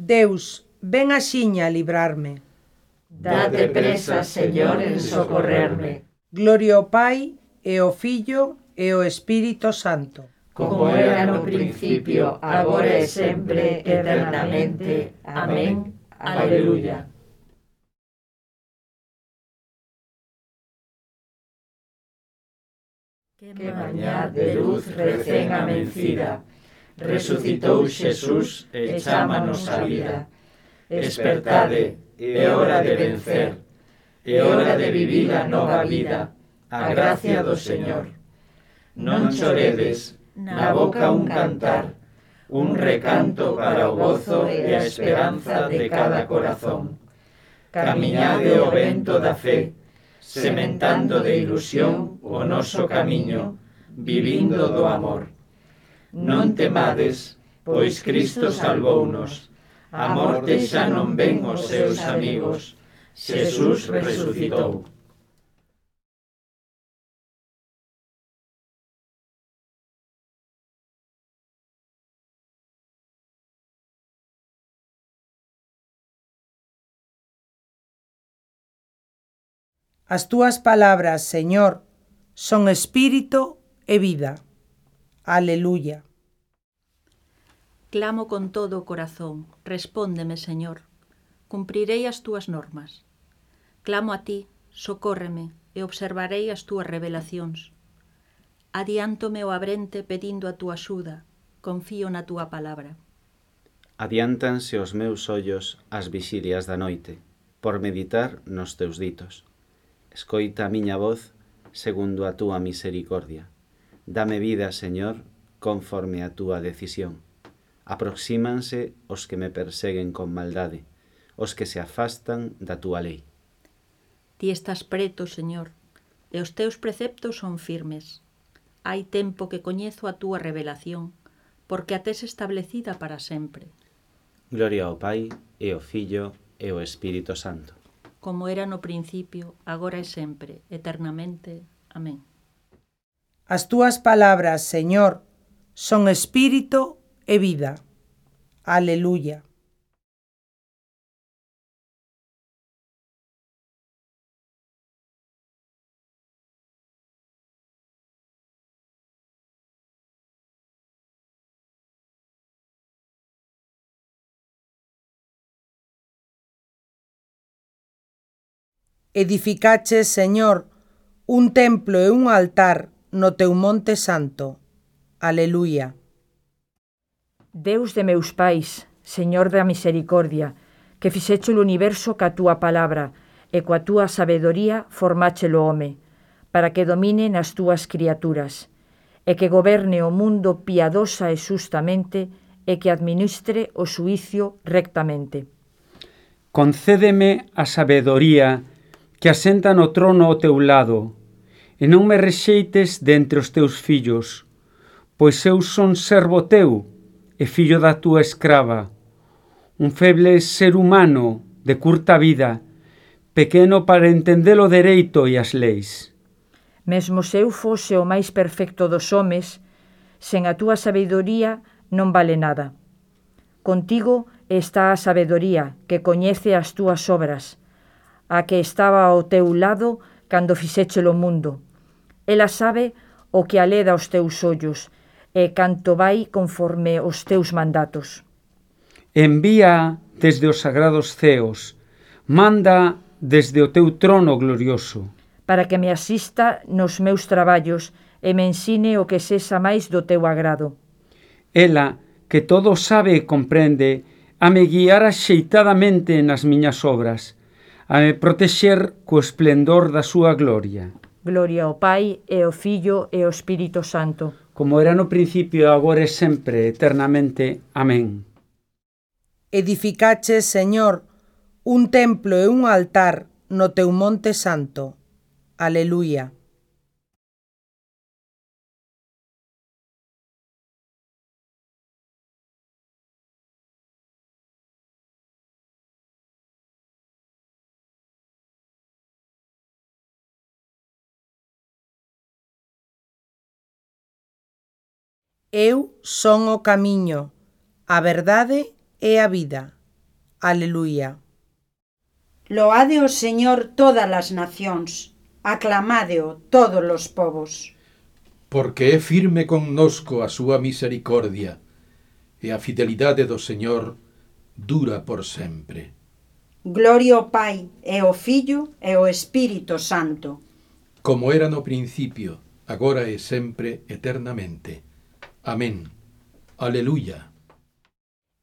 Deus, ven axiña a librarme. Date presa, Señor, en socorrerme. Gloria ao Pai, e ao Filho, e ao Espírito Santo. Como era no principio, agora e sempre, eternamente. Amén. Aleluya. Que mañá de luz recén amencida, resucitou Xesús e chámanos a vida. Espertade, é hora de vencer, é hora de vivir a nova vida, a gracia do Señor. Non choredes, na boca un cantar, un recanto para o gozo e a esperanza de cada corazón. Camiñade o vento da fe, sementando de ilusión o noso camiño, vivindo do amor. Non temades, pois Cristo salvounos. A morte xa non ven os seus amigos. Xesús resucitou. As túas palabras, Señor, son espírito e vida. Aleluya. Clamo con todo o corazón, respóndeme, Señor. Cumprirei as túas normas. Clamo a ti, socórreme, e observarei as túas revelacións. Adiántome o abrente pedindo a túa axuda, confío na túa palabra. Adiántanse os meus ollos ás vigilias da noite, por meditar nos teus ditos. Escoita a miña voz segundo a túa misericordia Dame vida, Señor, conforme a túa decisión. Aproxímanse os que me perseguen con maldade, os que se afastan da túa lei. Ti estás preto, Señor, e os teus preceptos son firmes. Hai tempo que coñezo a túa revelación, porque a tes establecida para sempre. Gloria ao Pai, e ao Filho, e ao Espírito Santo. Como era no principio, agora e sempre, eternamente. Amén. As túas palabras, Señor, son espírito e vida. Aleluya. Edificaches, Señor, un templo e un altar no teu monte santo. Aleluia. Deus de meus pais, Señor da misericordia, que fixecho o universo ca túa palabra e coa túa sabedoría formache o home, para que domine nas túas criaturas, e que goberne o mundo piadosa e justamente e que administre o suicio rectamente. Concédeme a sabedoría que asenta no trono ao teu lado, e non me rexeites de entre os teus fillos, pois eu son servo teu e fillo da túa escrava, un feble ser humano de curta vida, pequeno para entender o dereito e as leis. Mesmo se eu fose o máis perfecto dos homes, sen a túa sabedoría non vale nada. Contigo está a sabedoría que coñece as túas obras, a que estaba ao teu lado cando fixeche o mundo Ela sabe o que aleda os teus ollos e canto vai conforme os teus mandatos. Envía desde os sagrados ceos, manda desde o teu trono glorioso. Para que me asista nos meus traballos e me ensine o que sexa máis do teu agrado. Ela, que todo sabe e comprende, a me guiar axeitadamente nas miñas obras, a me protexer co esplendor da súa gloria. Gloria ao Pai, e ao Filho, e ao Espírito Santo. Como era no principio, agora e sempre, eternamente. Amén. Edificache, Señor, un templo e un altar no teu monte santo. Aleluia. Eu son o camiño, a verdade e a vida. Aleluia. Loade o Señor todas as nacións, aclamádeo todos os povos. Porque é firme connosco a súa misericordia, e a fidelidade do Señor dura por sempre. Gloria ao Pai, e ao Filho, e ao Espírito Santo. Como era no principio, agora e sempre, eternamente. Amén. Aleluya.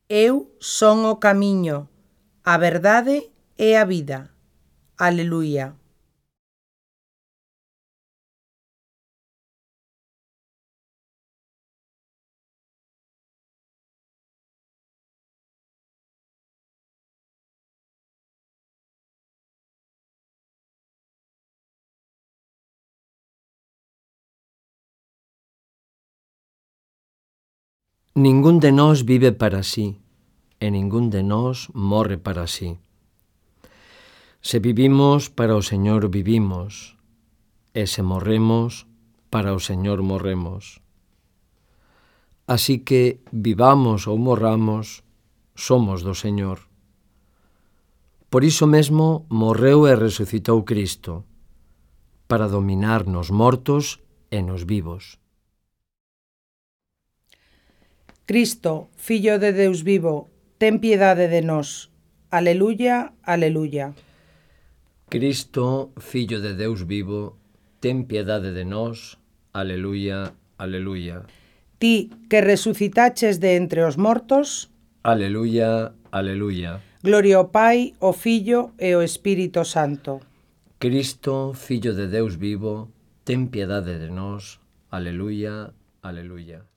Eu son o camiño, a verdade e a vida. Aleluia. Ningún de nós vive para sí e ningún de nós morre para sí. Se vivimos, para o Señor vivimos, e se morremos, para o Señor morremos. Así que vivamos ou morramos, somos do Señor. Por iso mesmo morreu e resucitou Cristo, para dominar nos mortos e nos vivos. Cristo, Fillo de Deus vivo, ten piedade de nós. Aleluya, aleluya. Cristo, Fillo de Deus vivo, ten piedade de nós. Aleluya, aleluya. Ti que resucitaches de entre os mortos. Aleluya, aleluya. Gloria ao Pai, ao Filho e ao Espírito Santo. Cristo, Fillo de Deus vivo, ten piedade de nós. Aleluya, aleluya.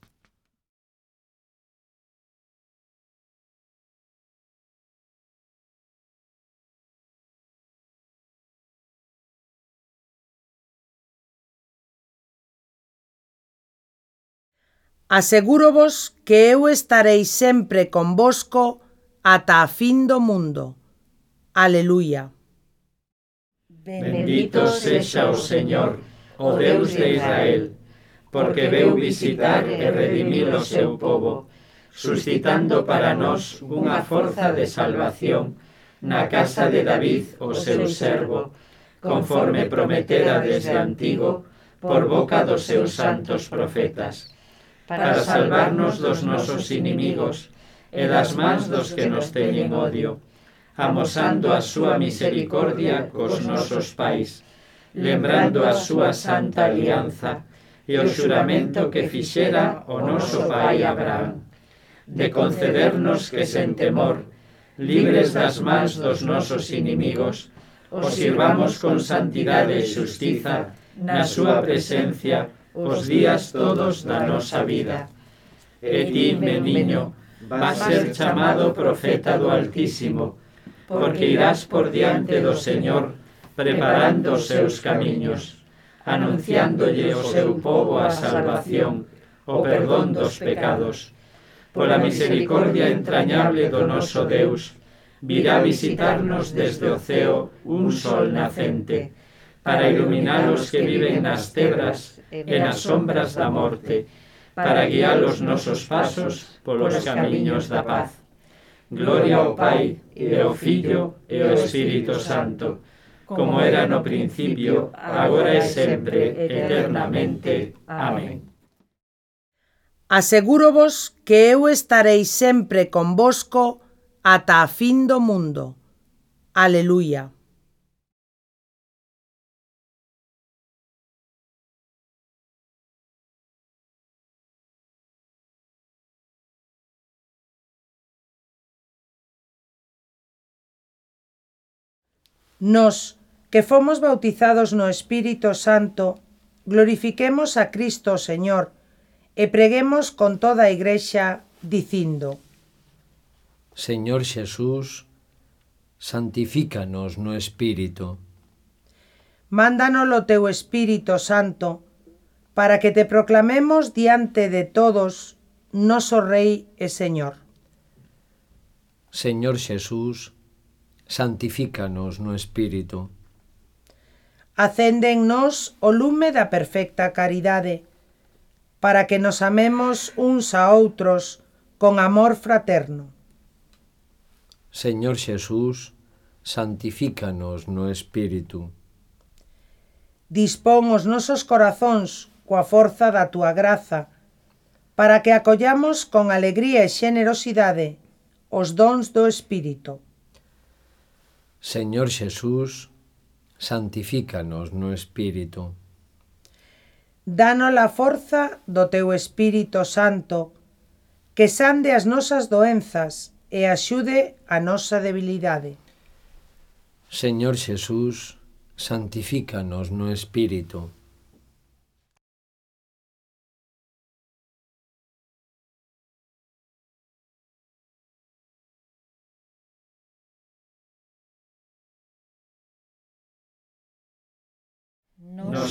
Asegúrovos que eu estarei sempre convosco ata a fin do mundo. Aleluia. Bendito sexa o Señor, o Deus de Israel, porque veu visitar e redimir o seu povo, suscitando para nós unha forza de salvación na casa de David, o seu servo, conforme prometera desde antigo, por boca dos seus santos profetas para salvarnos dos nosos inimigos e das mans dos que nos teñen odio, amosando a súa misericordia cos nosos pais, lembrando a súa santa alianza e o xuramento que fixera o noso pai Abraham, de concedernos que sen temor, libres das mans dos nosos inimigos, os sirvamos con santidade e xustiza na súa presencia os días todos da nosa vida. E ti, meniño, vas ser chamado profeta do Altísimo, porque irás por diante do Señor, preparando os seus camiños, anunciándolle o seu povo a salvación, o perdón dos pecados. Pola misericordia entrañable do noso Deus, virá visitarnos desde o ceo un sol nacente, para iluminar os que viven nas tebras e nas sombras da morte, para guiar os nosos pasos polos camiños da paz. Gloria ao Pai, e ao Filho, e ao Espírito Santo, como era no principio, agora e sempre, eternamente. Amén. Asegúrovos que eu estarei sempre convosco ata a fin do mundo. Aleluia. nos que fomos bautizados no Espírito Santo, glorifiquemos a Cristo Señor e preguemos con toda a Igrexa dicindo Señor Xesús, santifícanos no Espírito. Mándanos o teu Espírito Santo, para que te proclamemos diante de todos, noso Rei e Señor. Señor Xesús, santifícanos no Espírito. Acende en nós o lume da perfecta caridade, para que nos amemos uns a outros con amor fraterno. Señor Xesús, santifícanos no Espírito. Dispón os nosos corazóns coa forza da túa graza, para que acollamos con alegría e xenerosidade os dons do Espírito. Señor Xesús, santifícanos no Espírito. Danos a forza do teu Espírito Santo, que sande as nosas doenzas e axude a nosa debilidade. Señor Xesús, santifícanos no Espírito.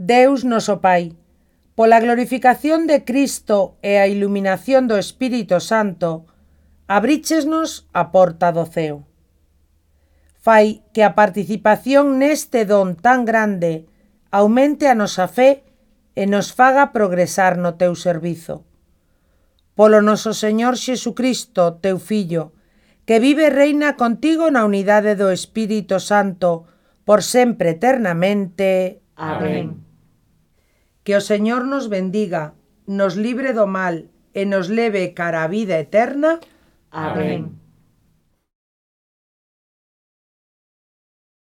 Deus noso Pai, pola glorificación de Cristo e a iluminación do Espírito Santo, abríchesnos a porta do ceo. Fai que a participación neste don tan grande aumente a nosa fe e nos faga progresar no teu servizo. Polo noso Señor Xesucristo, teu Fillo, que vive e reina contigo na unidade do Espírito Santo, por sempre eternamente. Amén. Que o Señor nos bendiga, nos libre do mal e nos leve cara a vida eterna. Amén.